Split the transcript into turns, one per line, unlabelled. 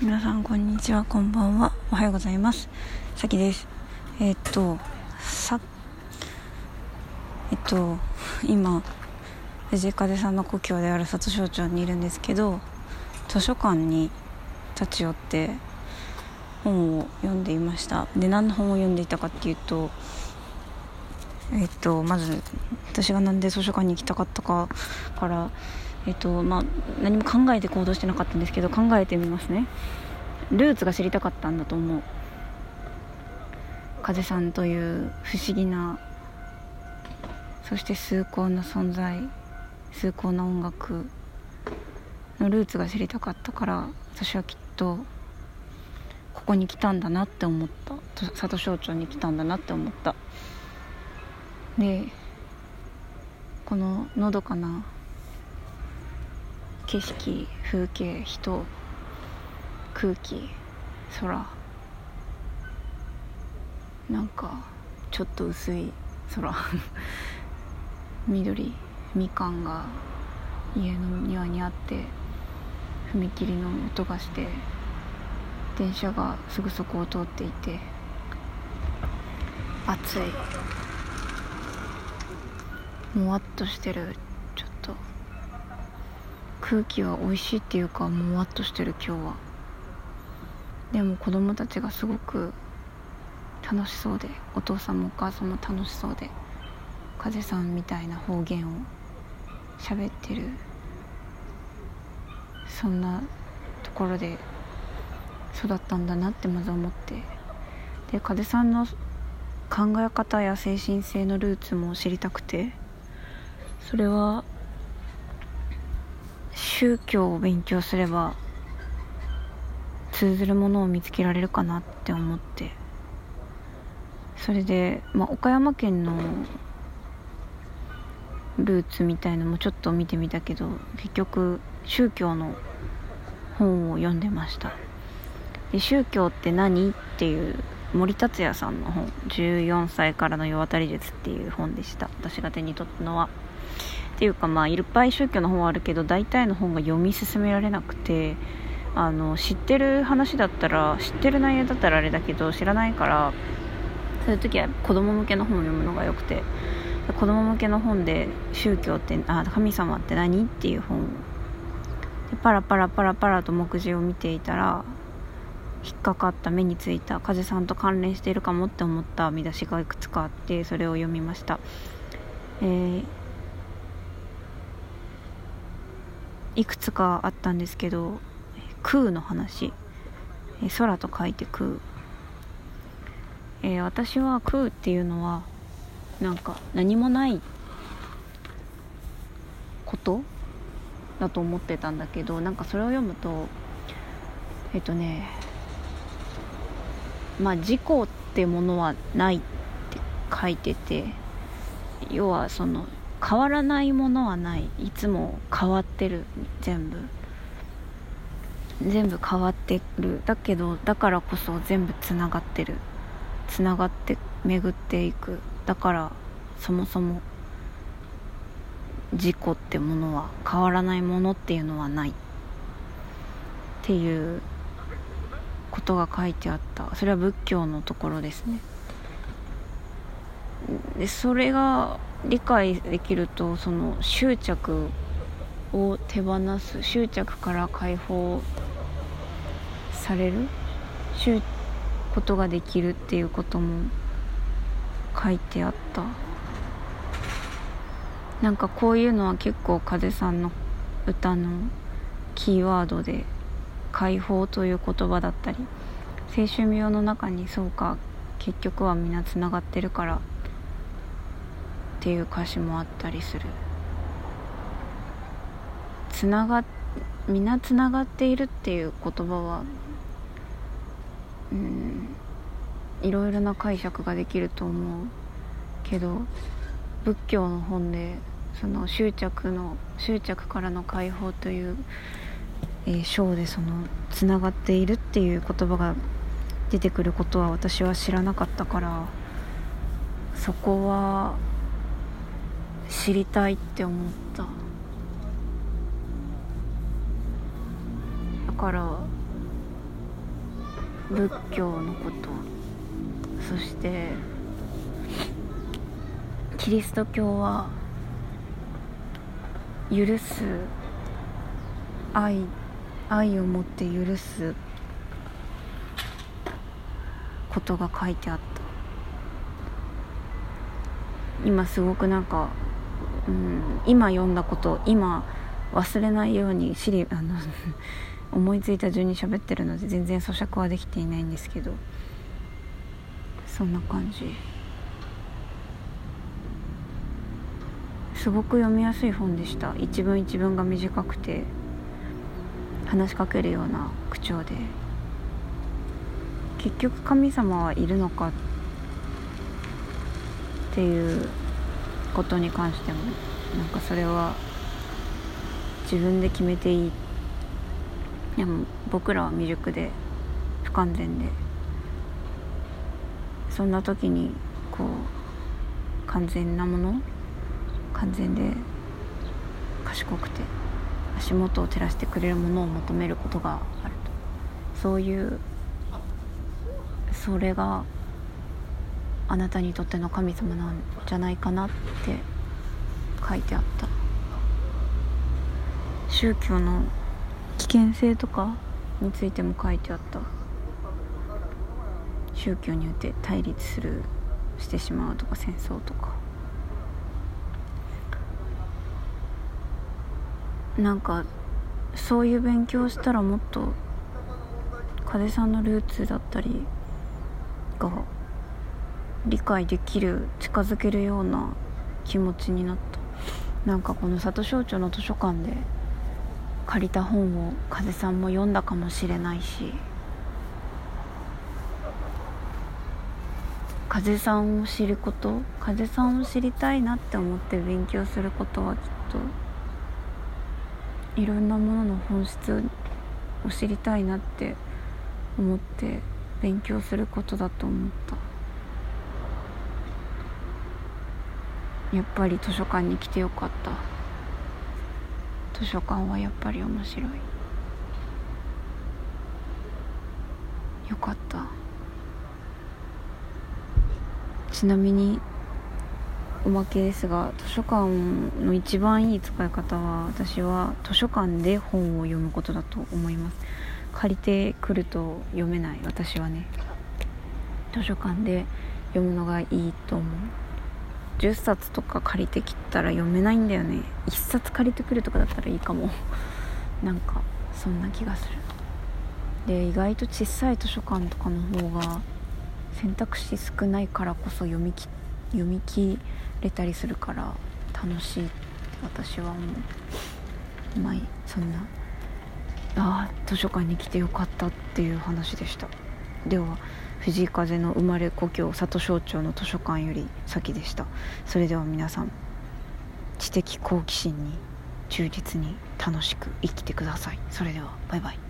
皆さんこんにちはこんばんは。おはようございます。さきです。えー、っとさえっと今藤井風さんの故郷である里庄町にいるんですけど図書館に立ち寄って本を読んでいました。で何の本を読んでいたかっていうとえっとまず私が何で図書館に行きたかったかからえっとまあ、何も考えて行動してなかったんですけど考えてみますね。ルーツが知りたかったんだと思う。風さんという不思議なそして崇高な存在崇高な音楽のルーツが知りたかったから私はきっとここに来たんだなって思った。里省庁に来たんだなって思った。でこののどかな景色風景人空気空。なんかちょっと薄い空。緑みかんが家の庭にあって踏切の音がして電車がすぐそこを通っていて暑い。もわっとしてる。空気は美味しいっていうかもわっとしてる今日は。でも子供たちがすごく楽しそうでお父さんもお母さんも楽しそうで風さんみたいな方言を喋ってるそんなところで育ったんだなってまず思って。で風さんの考え方や精神性のルーツも知りたくてそれは宗教を勉強すれば通ずるものを見つけられるかなって思って。それで、まあ、岡山県のルーツみたいのもちょっと見てみたけど結局宗教の本を読んでました。で宗教って何っていう森達也さんの本「14歳からの世渡り術」っていう本でした。私が手に取ったのは。っていうかまあいっぱい宗教の本はあるけど大体の本が読み進められなくてあの知ってる話だったら知ってる内容だったらあれだけど知らないからそういう時は子供向けの本を読むのがよくて子供向けの本で宗教ってあ神様って何？っていう本。でパラパラパラパラと目次を見ていたら引っかかった目についた風さんと関連しているかもって思った見出しがいくつかあってそれを読みました、えーいくつかあったんですけど空の話。空と書いて空、えー、私は空っていうのはなんか何もないこと？だと思ってたんだけどなんかそれを読むとえっとねまあ事故ってものはないって書いてて要はその変わらないものはない。いつも変わってる。全部。全部変わってる。だけどだからこそ全部つながってる。つながって巡っていく。だからそもそも事故ってものは変わらないものっていうのはない。っていうことが書いてあった。それは仏教のところですね。でそれが理解できるとその執着を手放す執着から解放されることができるっていうことも書いてあった。なんかこういうのは結構風さんの歌のキーワードで解放という言葉だったり青春病の中にそうか結局は皆つながってるからっていう歌詞もあったりする。つなが皆つながっているっていう言葉はうんいろいろな解釈ができると思うけど仏教の本でその執着の執着からの解放という、えー、章でそのつながっているっていう言葉が出てくることは私は知らなかったからそこは知りたいって思った。だから仏教のこと。そしてキリスト教は許す愛愛を持って許すことが書いてあった。今すごくなんか、うん、今読んだこと今忘れないようにシリあの 思いついた順に喋ってるので全然咀嚼はできていないんですけどそんな感じ。すごく読みやすい本でした。一文一文が短くて話しかけるような口調で。結局神様はいるのかっていうことに関してもなんかそれは自分で決めていいでも僕らは未熟で不完全でそんな時にこう完全なもの完全で賢くて足元を照らしてくれるものを求めることがあるとそういうそれがあなたにとっての神様なんじゃないかなって書いてあった。宗教の危険性とかについても書いてあった。宗教によって対立するしてしまうとか戦争とか。なんかそういう勉強したらもっと風さんのルーツだったりが理解できる近づけるような気持ちになった。なんかこの里省庁の図書館で借りた本を風さんも読んだかもしれないし。風さんを知ること風さんを知りたいなって思って勉強することはきっといろんなものの本質を知りたいなって思って勉強することだと思った。やっぱり図書館に来てよかった。図書館はやっぱり面白い。よかった。ちなみにおまけですが図書館の一番いい使い方は私は図書館で本を読むことだと思います。借りてくると読めない私はね。図書館で読むのがいいと思う。10冊とか借りてきたら読めないんだよね。1冊借りてくるとかだったらいいかも。なんかそんな気がする。で意外と小さい図書館とかの方が選択肢少ないからこそ読みき読み切れたりするから楽しい。って私は思うまあそんなああ図書館に来てよかったっていう話でした。では藤井風の生まれ故郷里庄町の図書館より先でした。それでは皆さん知的好奇心に忠実に楽しく生きてください。それではバイバイ。